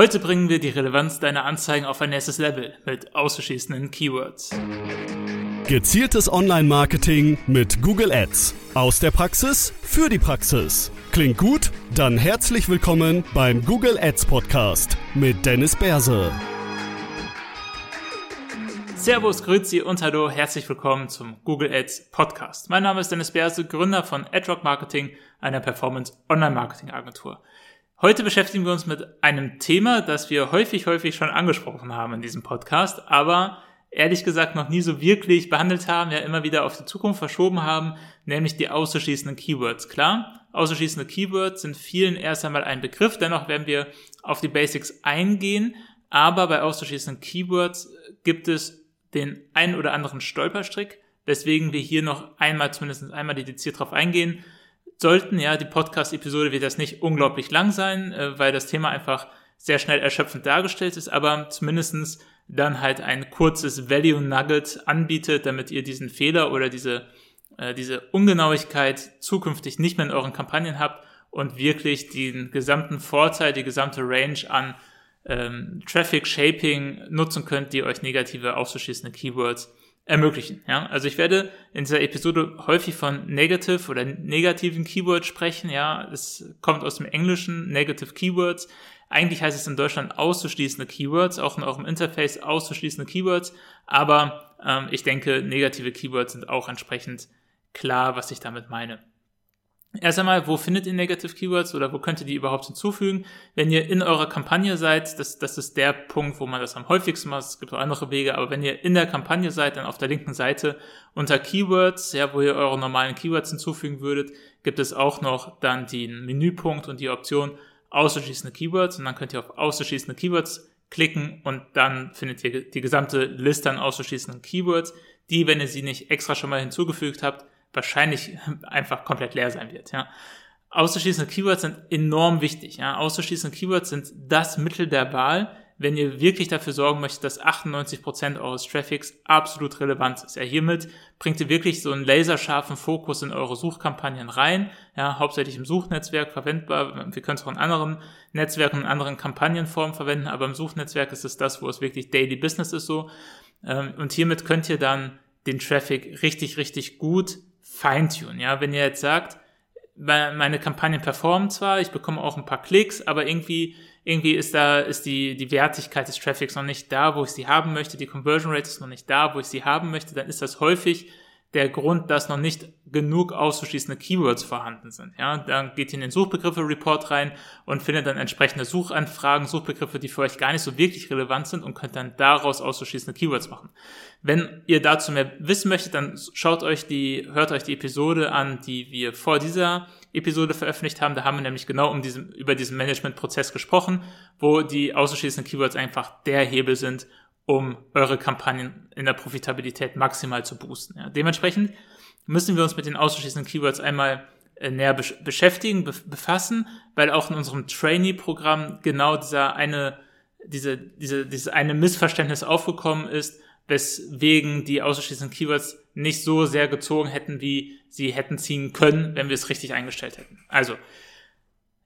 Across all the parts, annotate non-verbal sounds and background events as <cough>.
Heute bringen wir die Relevanz deiner Anzeigen auf ein nächstes Level mit auszuschließenden Keywords. Gezieltes Online-Marketing mit Google Ads. Aus der Praxis für die Praxis. Klingt gut? Dann herzlich willkommen beim Google Ads Podcast mit Dennis Berse. Servus, Grüezi und Hallo, herzlich willkommen zum Google Ads Podcast. Mein Name ist Dennis Berse, Gründer von AdRock Marketing, einer Performance Online Marketing Agentur. Heute beschäftigen wir uns mit einem Thema, das wir häufig, häufig schon angesprochen haben in diesem Podcast, aber ehrlich gesagt noch nie so wirklich behandelt haben, ja immer wieder auf die Zukunft verschoben haben, nämlich die auszuschließenden Keywords. Klar, auszuschließende Keywords sind vielen erst einmal ein Begriff, dennoch werden wir auf die Basics eingehen, aber bei auszuschließenden Keywords gibt es den einen oder anderen Stolperstrick, weswegen wir hier noch einmal, zumindest einmal dediziert drauf eingehen, sollten, ja, die Podcast-Episode wird das nicht unglaublich lang sein, äh, weil das Thema einfach sehr schnell erschöpfend dargestellt ist, aber zumindestens dann halt ein kurzes Value Nugget anbietet, damit ihr diesen Fehler oder diese, äh, diese Ungenauigkeit zukünftig nicht mehr in euren Kampagnen habt und wirklich den gesamten Vorteil, die gesamte Range an ähm, Traffic Shaping nutzen könnt, die euch negative auszuschließende Keywords ermöglichen. Ja? Also ich werde in dieser Episode häufig von negative oder negativen Keywords sprechen. Ja, es kommt aus dem Englischen Negative Keywords. Eigentlich heißt es in Deutschland auszuschließende Keywords, auch in eurem Interface auszuschließende Keywords. Aber ähm, ich denke, negative Keywords sind auch entsprechend klar, was ich damit meine. Erst einmal, wo findet ihr Negative Keywords oder wo könnt ihr die überhaupt hinzufügen? Wenn ihr in eurer Kampagne seid, das, das ist der Punkt, wo man das am häufigsten macht. Es gibt auch andere Wege, aber wenn ihr in der Kampagne seid, dann auf der linken Seite unter Keywords, ja, wo ihr eure normalen Keywords hinzufügen würdet, gibt es auch noch dann den Menüpunkt und die Option auszuschließende Keywords und dann könnt ihr auf auszuschließende Keywords klicken und dann findet ihr die gesamte Liste an auszuschließenden Keywords, die, wenn ihr sie nicht extra schon mal hinzugefügt habt, wahrscheinlich <laughs> einfach komplett leer sein wird. Ja. Auszuschließende Keywords sind enorm wichtig. Ja. Auszuschließende Keywords sind das Mittel der Wahl, wenn ihr wirklich dafür sorgen möchtet, dass 98% eures Traffics absolut relevant ist. Ja, hiermit bringt ihr wirklich so einen laserscharfen Fokus in eure Suchkampagnen rein, ja, hauptsächlich im Suchnetzwerk verwendbar. Wir können es auch in anderen Netzwerken, in anderen Kampagnenformen verwenden, aber im Suchnetzwerk ist es das, wo es wirklich Daily Business ist so. Ähm, und hiermit könnt ihr dann den Traffic richtig, richtig gut feintunen. Ja, wenn ihr jetzt sagt, meine Kampagnen performen zwar, ich bekomme auch ein paar Klicks, aber irgendwie, irgendwie ist da, ist die, die Wertigkeit des Traffics noch nicht da, wo ich sie haben möchte, die Conversion Rate ist noch nicht da, wo ich sie haben möchte, dann ist das häufig der Grund, dass noch nicht genug auszuschließende Keywords vorhanden sind. Ja, dann geht ihr in den Suchbegriffe-Report rein und findet dann entsprechende Suchanfragen, Suchbegriffe, die für euch gar nicht so wirklich relevant sind und könnt dann daraus auszuschließende Keywords machen. Wenn ihr dazu mehr wissen möchtet, dann schaut euch die, hört euch die Episode an, die wir vor dieser Episode veröffentlicht haben. Da haben wir nämlich genau um diesen, über diesen Management-Prozess gesprochen, wo die auszuschließenden Keywords einfach der Hebel sind, um eure Kampagnen in der Profitabilität maximal zu boosten. Ja. Dementsprechend müssen wir uns mit den ausschließenden Keywords einmal äh, näher beschäftigen, befassen, weil auch in unserem Trainee-Programm genau dieser eine, diese, diese, dieses eine Missverständnis aufgekommen ist, weswegen die ausschließenden Keywords nicht so sehr gezogen hätten, wie sie hätten ziehen können, wenn wir es richtig eingestellt hätten. Also,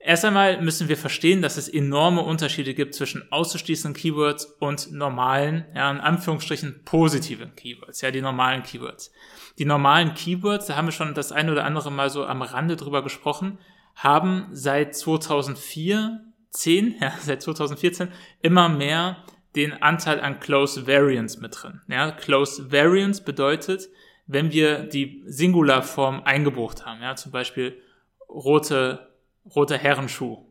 Erst einmal müssen wir verstehen, dass es enorme Unterschiede gibt zwischen auszuschließenden Keywords und normalen, ja, in Anführungsstrichen positiven Keywords, ja, die normalen Keywords. Die normalen Keywords, da haben wir schon das eine oder andere Mal so am Rande drüber gesprochen, haben seit 2004, 10, <laughs> ja, seit 2014 immer mehr den Anteil an Close Variants mit drin. Ja, Close Variants bedeutet, wenn wir die Singularform eingebucht haben, ja, zum Beispiel rote roter Herrenschuh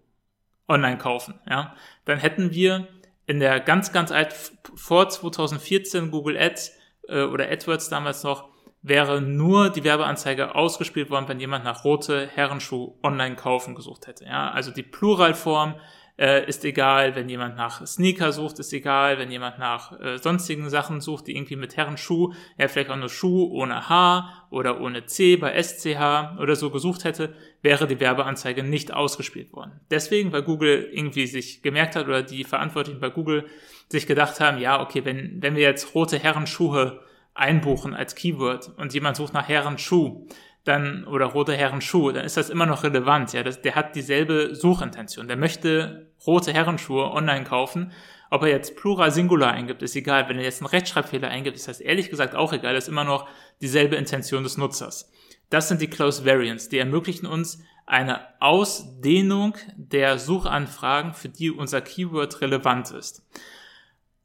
online kaufen, ja, dann hätten wir in der ganz, ganz alt, vor 2014 Google Ads äh, oder AdWords damals noch, wäre nur die Werbeanzeige ausgespielt worden, wenn jemand nach rote Herrenschuh online kaufen gesucht hätte. Ja, also die Pluralform äh, ist egal, wenn jemand nach Sneaker sucht, ist egal, wenn jemand nach äh, sonstigen Sachen sucht, die irgendwie mit Herrenschuh, ja vielleicht auch nur Schuh ohne H oder ohne C bei SCH oder so gesucht hätte, wäre die Werbeanzeige nicht ausgespielt worden. Deswegen, weil Google irgendwie sich gemerkt hat oder die Verantwortlichen bei Google sich gedacht haben, ja, okay, wenn, wenn wir jetzt rote Herrenschuhe einbuchen als Keyword und jemand sucht nach Herrenschuh, dann, oder rote Herrenschuhe, dann ist das immer noch relevant. Ja, das, der hat dieselbe Suchintention. Der möchte rote Herrenschuhe online kaufen. Ob er jetzt Plural Singular eingibt, ist egal. Wenn er jetzt einen Rechtschreibfehler eingibt, ist das ehrlich gesagt auch egal. Das ist immer noch dieselbe Intention des Nutzers. Das sind die Close Variants. Die ermöglichen uns eine Ausdehnung der Suchanfragen, für die unser Keyword relevant ist.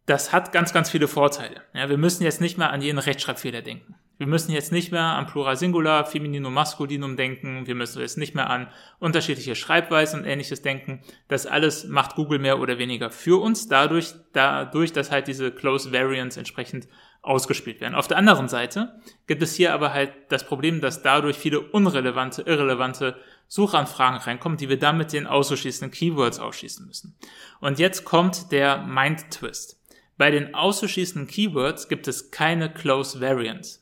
Das hat ganz, ganz viele Vorteile. Ja, wir müssen jetzt nicht mehr an jeden Rechtschreibfehler denken. Wir müssen jetzt nicht mehr an Plural Singular, Femininum, Maskulinum denken. Wir müssen jetzt nicht mehr an unterschiedliche Schreibweisen und ähnliches denken. Das alles macht Google mehr oder weniger für uns, dadurch, dadurch, dass halt diese Close Variants entsprechend ausgespielt werden. Auf der anderen Seite gibt es hier aber halt das Problem, dass dadurch viele unrelevante, irrelevante Suchanfragen reinkommen, die wir dann mit den auszuschließenden Keywords ausschließen müssen. Und jetzt kommt der Mind Twist. Bei den auszuschließenden Keywords gibt es keine Close Variants.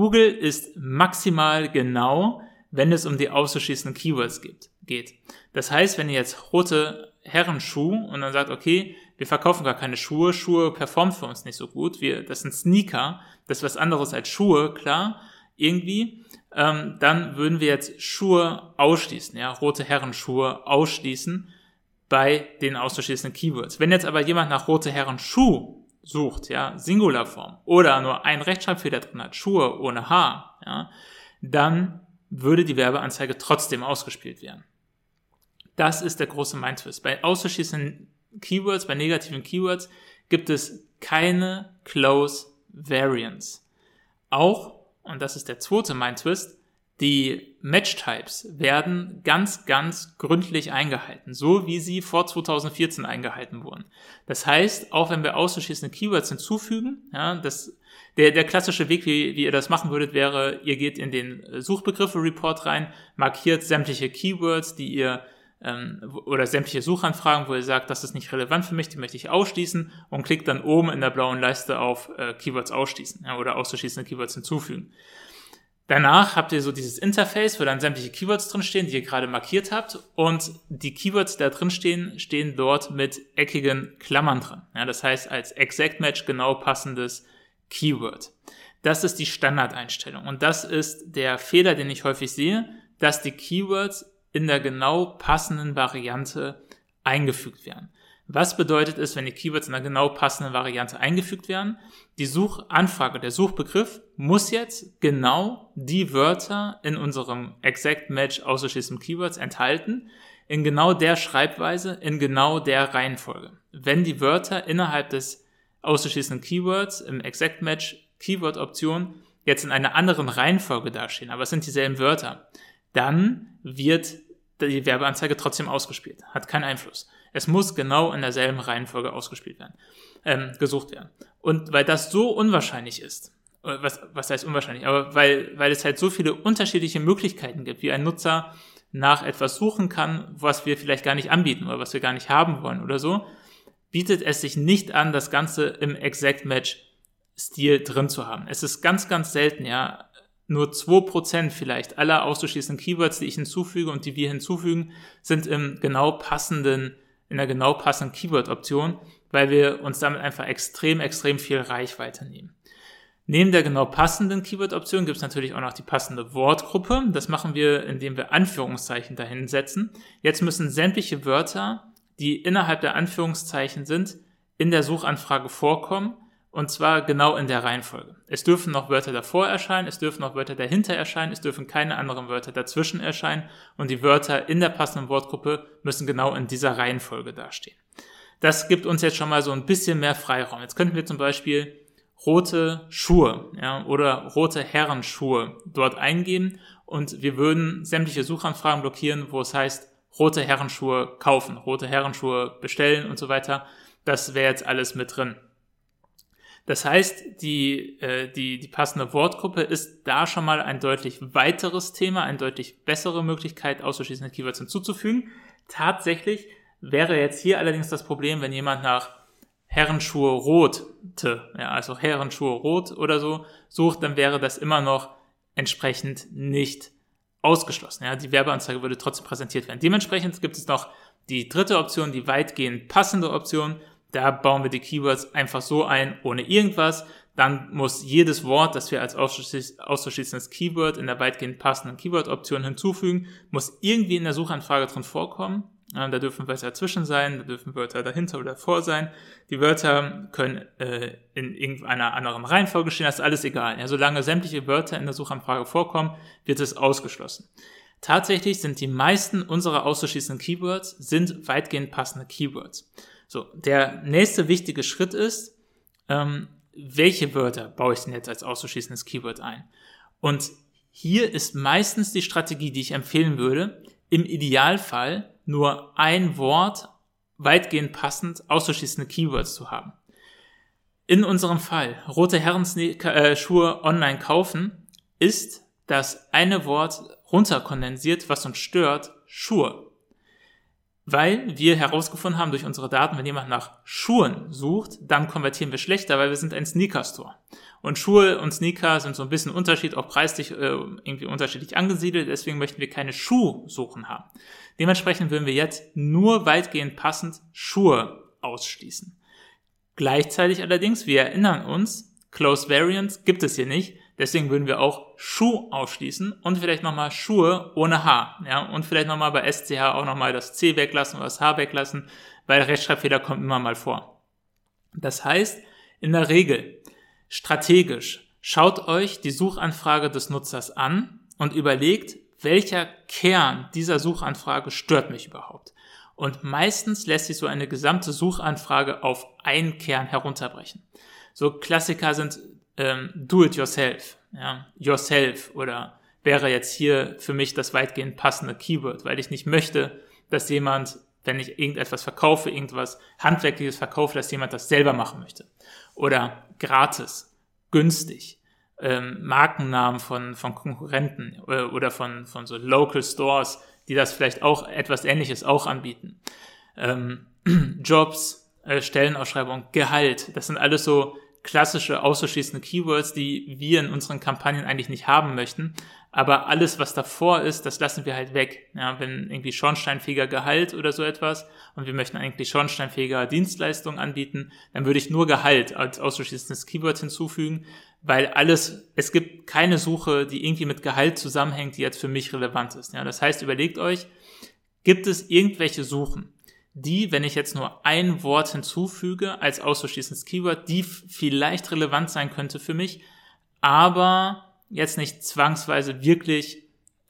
Google ist maximal genau, wenn es um die auszuschließenden Keywords geht. Das heißt, wenn ihr jetzt rote Herrenschuh und dann sagt, okay, wir verkaufen gar keine Schuhe, Schuhe performen für uns nicht so gut, wir, das sind Sneaker, das ist was anderes als Schuhe, klar, irgendwie, ähm, dann würden wir jetzt Schuhe ausschließen, ja, rote Herrenschuhe ausschließen bei den auszuschließenden Keywords. Wenn jetzt aber jemand nach rote Herrenschuh sucht, ja, Singularform, oder nur ein Rechtschreibfehler drin hat, Schuhe ohne H, ja, dann würde die Werbeanzeige trotzdem ausgespielt werden. Das ist der große Mindtwist. Bei auszuschließenden Keywords, bei negativen Keywords gibt es keine Close Variants. Auch, und das ist der zweite Mindtwist, die Match-Types werden ganz, ganz gründlich eingehalten, so wie sie vor 2014 eingehalten wurden. Das heißt, auch wenn wir auszuschließende Keywords hinzufügen, ja, das, der, der klassische Weg, wie, wie ihr das machen würdet, wäre, ihr geht in den Suchbegriffe-Report rein, markiert sämtliche Keywords, die ihr ähm, oder sämtliche Suchanfragen, wo ihr sagt, das ist nicht relevant für mich, die möchte ich ausschließen und klickt dann oben in der blauen Leiste auf äh, Keywords ausschließen ja, oder auszuschließende Keywords hinzufügen. Danach habt ihr so dieses Interface, wo dann sämtliche Keywords drinstehen, die ihr gerade markiert habt. Und die Keywords, die da drin stehen, stehen dort mit eckigen Klammern drin. Ja, das heißt, als Exact Match genau passendes Keyword. Das ist die Standardeinstellung. Und das ist der Fehler, den ich häufig sehe, dass die Keywords in der genau passenden Variante eingefügt werden. Was bedeutet es, wenn die Keywords in einer genau passenden Variante eingefügt werden? Die Suchanfrage, der Suchbegriff muss jetzt genau die Wörter in unserem Exact Match ausgeschließenen Keywords enthalten, in genau der Schreibweise, in genau der Reihenfolge. Wenn die Wörter innerhalb des auszuschließenden Keywords im Exact Match Keyword Option jetzt in einer anderen Reihenfolge dastehen, aber es sind dieselben Wörter, dann wird die Werbeanzeige trotzdem ausgespielt. Hat keinen Einfluss. Es muss genau in derselben Reihenfolge ausgespielt werden, ähm, gesucht werden. Und weil das so unwahrscheinlich ist, äh, was, was heißt unwahrscheinlich, aber weil, weil es halt so viele unterschiedliche Möglichkeiten gibt, wie ein Nutzer nach etwas suchen kann, was wir vielleicht gar nicht anbieten oder was wir gar nicht haben wollen oder so, bietet es sich nicht an, das Ganze im Exact Match Stil drin zu haben. Es ist ganz, ganz selten, ja, nur 2% vielleicht aller auszuschließenden Keywords, die ich hinzufüge und die wir hinzufügen, sind im genau passenden, in der genau passenden Keyword-Option, weil wir uns damit einfach extrem, extrem viel Reichweite nehmen. Neben der genau passenden Keyword-Option gibt es natürlich auch noch die passende Wortgruppe. Das machen wir, indem wir Anführungszeichen dahin setzen. Jetzt müssen sämtliche Wörter, die innerhalb der Anführungszeichen sind, in der Suchanfrage vorkommen und zwar genau in der Reihenfolge. Es dürfen noch Wörter davor erscheinen, es dürfen noch Wörter dahinter erscheinen, es dürfen keine anderen Wörter dazwischen erscheinen und die Wörter in der passenden Wortgruppe müssen genau in dieser Reihenfolge dastehen. Das gibt uns jetzt schon mal so ein bisschen mehr Freiraum. Jetzt könnten wir zum Beispiel rote Schuhe ja, oder rote Herrenschuhe dort eingeben und wir würden sämtliche Suchanfragen blockieren, wo es heißt, rote Herrenschuhe kaufen, rote Herrenschuhe bestellen und so weiter. Das wäre jetzt alles mit drin. Das heißt, die, äh, die, die passende Wortgruppe ist da schon mal ein deutlich weiteres Thema, eine deutlich bessere Möglichkeit, auszuschließende Keywords hinzuzufügen. Tatsächlich wäre jetzt hier allerdings das Problem, wenn jemand nach Herrenschuhe rote, ja, also Herrenschuhe rot oder so sucht, dann wäre das immer noch entsprechend nicht ausgeschlossen. Ja, die Werbeanzeige würde trotzdem präsentiert werden. Dementsprechend gibt es noch die dritte Option, die weitgehend passende Option. Da bauen wir die Keywords einfach so ein, ohne irgendwas. dann muss jedes Wort, das wir als auszuschließendes Keyword in der weitgehend passenden Keyword-Option hinzufügen, muss irgendwie in der Suchanfrage drin vorkommen. Da dürfen Wörter dazwischen sein, da dürfen Wörter dahinter oder davor sein. Die Wörter können äh, in irgendeiner anderen Reihenfolge stehen, das ist alles egal. Ja, solange sämtliche Wörter in der Suchanfrage vorkommen, wird es ausgeschlossen. Tatsächlich sind die meisten unserer auszuschließenden Keywords sind weitgehend passende Keywords. So, der nächste wichtige Schritt ist, ähm, welche Wörter baue ich denn jetzt als auszuschließendes Keyword ein? Und hier ist meistens die Strategie, die ich empfehlen würde, im Idealfall nur ein Wort weitgehend passend auszuschließende Keywords zu haben. In unserem Fall, rote Herrenschuhe äh, online kaufen, ist das eine Wort runterkondensiert, was uns stört, Schuhe. Weil wir herausgefunden haben durch unsere Daten, wenn jemand nach Schuhen sucht, dann konvertieren wir schlechter, weil wir sind ein Sneaker-Store. Und Schuhe und Sneaker sind so ein bisschen unterschiedlich, auch preislich äh, irgendwie unterschiedlich angesiedelt. Deswegen möchten wir keine Schuhsuchen haben. Dementsprechend würden wir jetzt nur weitgehend passend Schuhe ausschließen. Gleichzeitig allerdings, wir erinnern uns, Close Variants gibt es hier nicht. Deswegen würden wir auch Schuh ausschließen und vielleicht nochmal Schuhe ohne H. Ja, und vielleicht nochmal bei SCH auch nochmal das C weglassen oder das H weglassen, weil Rechtschreibfehler kommt immer mal vor. Das heißt, in der Regel, strategisch, schaut euch die Suchanfrage des Nutzers an und überlegt, welcher Kern dieser Suchanfrage stört mich überhaupt. Und meistens lässt sich so eine gesamte Suchanfrage auf einen Kern herunterbrechen. So Klassiker sind ähm, do it yourself, ja, yourself oder wäre jetzt hier für mich das weitgehend passende Keyword, weil ich nicht möchte, dass jemand, wenn ich irgendetwas verkaufe, irgendwas Handwerkliches verkaufe, dass jemand das selber machen möchte. Oder gratis, günstig, ähm, Markennamen von, von Konkurrenten oder, äh, oder von, von so Local Stores, die das vielleicht auch etwas Ähnliches auch anbieten. Ähm, <clears throat> Jobs, äh, Stellenausschreibung, Gehalt, das sind alles so klassische auszuschließende Keywords, die wir in unseren Kampagnen eigentlich nicht haben möchten. Aber alles, was davor ist, das lassen wir halt weg. Ja, wenn irgendwie schornsteinfähiger Gehalt oder so etwas und wir möchten eigentlich schornsteinfähiger Dienstleistungen anbieten, dann würde ich nur Gehalt als auszuschließendes Keyword hinzufügen, weil alles, es gibt keine Suche, die irgendwie mit Gehalt zusammenhängt, die jetzt für mich relevant ist. Ja, das heißt, überlegt euch, gibt es irgendwelche Suchen, die, wenn ich jetzt nur ein Wort hinzufüge als auszuschließendes Keyword, die vielleicht relevant sein könnte für mich, aber jetzt nicht zwangsweise wirklich,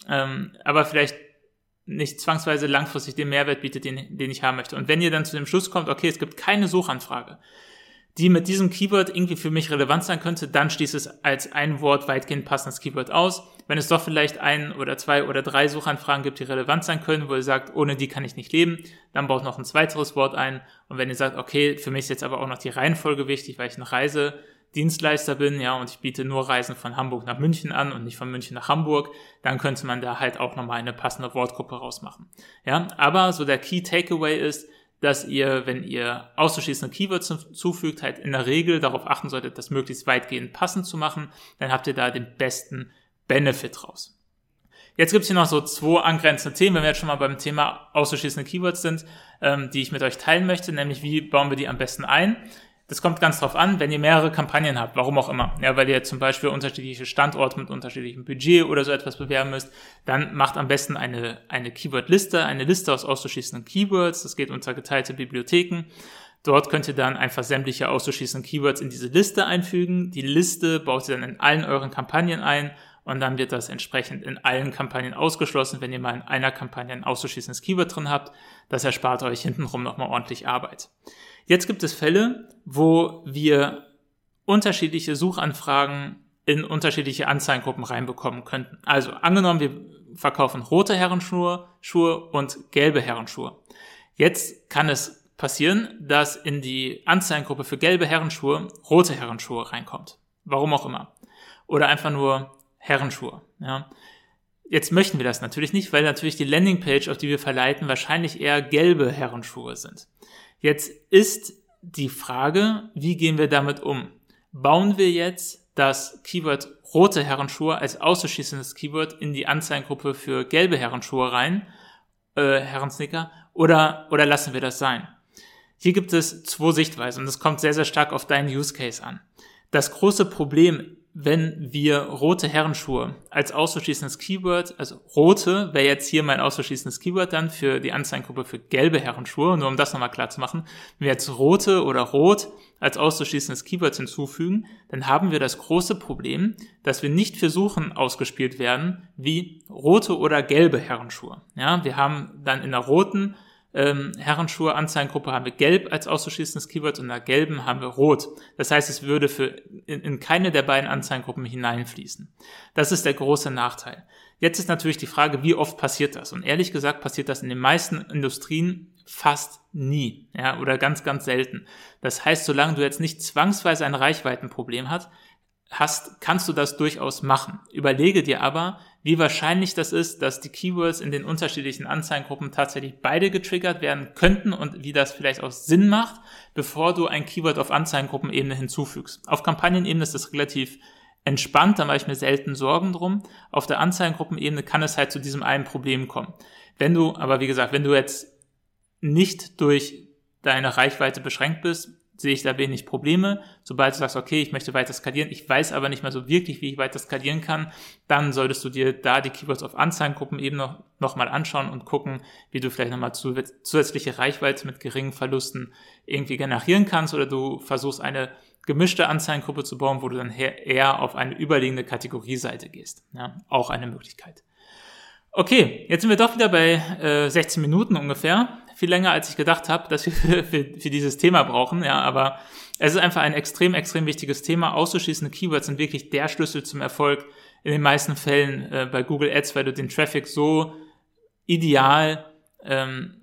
ähm, aber vielleicht nicht zwangsweise langfristig den Mehrwert bietet, den, den ich haben möchte. Und wenn ihr dann zu dem Schluss kommt, okay, es gibt keine Suchanfrage, die mit diesem Keyword irgendwie für mich relevant sein könnte, dann schließt es als ein Wort weitgehend passendes Keyword aus. Wenn es doch vielleicht ein oder zwei oder drei Suchanfragen gibt, die relevant sein können, wo ihr sagt, ohne die kann ich nicht leben, dann baut noch ein zweiteres Wort ein. Und wenn ihr sagt, okay, für mich ist jetzt aber auch noch die Reihenfolge wichtig, weil ich ein Reisedienstleister bin, ja, und ich biete nur Reisen von Hamburg nach München an und nicht von München nach Hamburg, dann könnte man da halt auch nochmal eine passende Wortgruppe rausmachen. Ja, aber so der Key Takeaway ist, dass ihr, wenn ihr auszuschließende Keywords hinzufügt, halt in der Regel darauf achten solltet, das möglichst weitgehend passend zu machen. Dann habt ihr da den besten Benefit raus. Jetzt gibt's hier noch so zwei angrenzende Themen, wenn wir jetzt schon mal beim Thema auszuschließende Keywords sind, ähm, die ich mit euch teilen möchte, nämlich wie bauen wir die am besten ein. Das kommt ganz drauf an, wenn ihr mehrere Kampagnen habt, warum auch immer. Ja, weil ihr zum Beispiel unterschiedliche Standorte mit unterschiedlichem Budget oder so etwas bewerben müsst, dann macht am besten eine, eine Keyword-Liste, eine Liste aus auszuschließenden Keywords. Das geht unter geteilte Bibliotheken. Dort könnt ihr dann einfach sämtliche auszuschließenden Keywords in diese Liste einfügen. Die Liste baut ihr dann in allen euren Kampagnen ein und dann wird das entsprechend in allen Kampagnen ausgeschlossen, wenn ihr mal in einer Kampagne ein auszuschließendes Keyword drin habt. Das erspart euch hintenrum nochmal ordentlich Arbeit. Jetzt gibt es Fälle, wo wir unterschiedliche Suchanfragen in unterschiedliche Anzeigengruppen reinbekommen könnten. Also angenommen, wir verkaufen rote Herrenschuhe Schuhe und gelbe Herrenschuhe. Jetzt kann es passieren, dass in die Anzeigengruppe für gelbe Herrenschuhe rote Herrenschuhe reinkommt. Warum auch immer. Oder einfach nur Herrenschuhe. Ja. Jetzt möchten wir das natürlich nicht, weil natürlich die Landingpage, auf die wir verleiten, wahrscheinlich eher gelbe Herrenschuhe sind. Jetzt ist die Frage, wie gehen wir damit um? Bauen wir jetzt das Keyword rote Herrenschuhe als auszuschließendes Keyword in die Anzeigengruppe für gelbe Herrenschuhe rein, äh, Herrensnicker, oder, oder lassen wir das sein? Hier gibt es zwei Sichtweisen und es kommt sehr, sehr stark auf deinen Use Case an. Das große Problem wenn wir rote Herrenschuhe als auszuschließendes Keyword, also rote wäre jetzt hier mein auszuschließendes Keyword dann für die Anzeigengruppe für gelbe Herrenschuhe, nur um das nochmal klar zu machen, wenn wir jetzt rote oder rot als auszuschließendes Keyword hinzufügen, dann haben wir das große Problem, dass wir nicht für Suchen ausgespielt werden wie rote oder gelbe Herrenschuhe. Ja, wir haben dann in der roten ähm, Herrenschuhe Anzeigengruppe haben wir gelb als auszuschließendes Keyword und in der gelben haben wir rot. Das heißt, es würde für in, in keine der beiden Anzeigengruppen hineinfließen. Das ist der große Nachteil. Jetzt ist natürlich die Frage, wie oft passiert das? Und ehrlich gesagt passiert das in den meisten Industrien fast nie, ja, oder ganz, ganz selten. Das heißt, solange du jetzt nicht zwangsweise ein Reichweitenproblem hast, hast, kannst du das durchaus machen. Überlege dir aber, wie wahrscheinlich das ist, dass die Keywords in den unterschiedlichen Anzeigengruppen tatsächlich beide getriggert werden könnten und wie das vielleicht auch Sinn macht, bevor du ein Keyword auf Anzeigengruppenebene hinzufügst. Auf Kampagnenebene ist das relativ entspannt, da mache ich mir selten Sorgen drum. Auf der Anzeigengruppenebene kann es halt zu diesem einen Problem kommen. Wenn du, aber wie gesagt, wenn du jetzt nicht durch deine Reichweite beschränkt bist, sehe ich da wenig Probleme. Sobald du sagst, okay, ich möchte weiter skalieren, ich weiß aber nicht mehr so wirklich, wie ich weiter skalieren kann, dann solltest du dir da die Keywords auf Anzeigengruppen eben noch, noch mal anschauen und gucken, wie du vielleicht nochmal zusätzliche Reichweite mit geringen Verlusten irgendwie generieren kannst oder du versuchst eine gemischte Anzeigengruppe zu bauen, wo du dann eher auf eine überliegende Kategorieseite gehst. Ja, auch eine Möglichkeit. Okay, jetzt sind wir doch wieder bei äh, 16 Minuten ungefähr viel länger, als ich gedacht habe, dass wir für, für, dieses Thema brauchen. Ja, aber es ist einfach ein extrem, extrem wichtiges Thema. Auszuschließende Keywords sind wirklich der Schlüssel zum Erfolg in den meisten Fällen äh, bei Google Ads, weil du den Traffic so ideal ähm,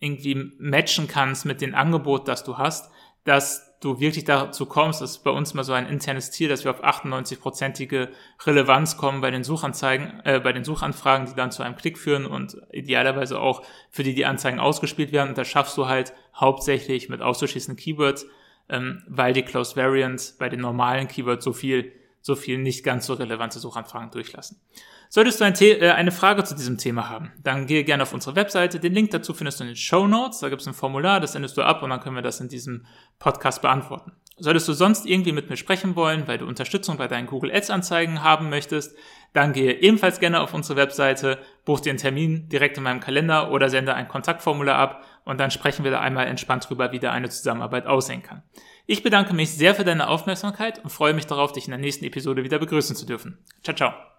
irgendwie matchen kannst mit dem Angebot, das du hast, dass du wirklich dazu kommst, das ist bei uns mal so ein internes Ziel, dass wir auf 98-prozentige Relevanz kommen bei den Suchanzeigen, äh, bei den Suchanfragen, die dann zu einem Klick führen und idealerweise auch für die die Anzeigen ausgespielt werden. Und das schaffst du halt hauptsächlich mit auszuschließenden Keywords, ähm, weil die Close Variants bei den normalen Keywords so viel, so viel nicht ganz so relevante Suchanfragen durchlassen. Solltest du ein äh, eine Frage zu diesem Thema haben, dann gehe gerne auf unsere Webseite. Den Link dazu findest du in den Show Notes. Da gibt es ein Formular, das sendest du ab und dann können wir das in diesem Podcast beantworten. Solltest du sonst irgendwie mit mir sprechen wollen, weil du Unterstützung bei deinen Google Ads Anzeigen haben möchtest, dann gehe ebenfalls gerne auf unsere Webseite, buch dir einen Termin direkt in meinem Kalender oder sende ein Kontaktformular ab und dann sprechen wir da einmal entspannt drüber, wie da eine Zusammenarbeit aussehen kann. Ich bedanke mich sehr für deine Aufmerksamkeit und freue mich darauf, dich in der nächsten Episode wieder begrüßen zu dürfen. Ciao, ciao.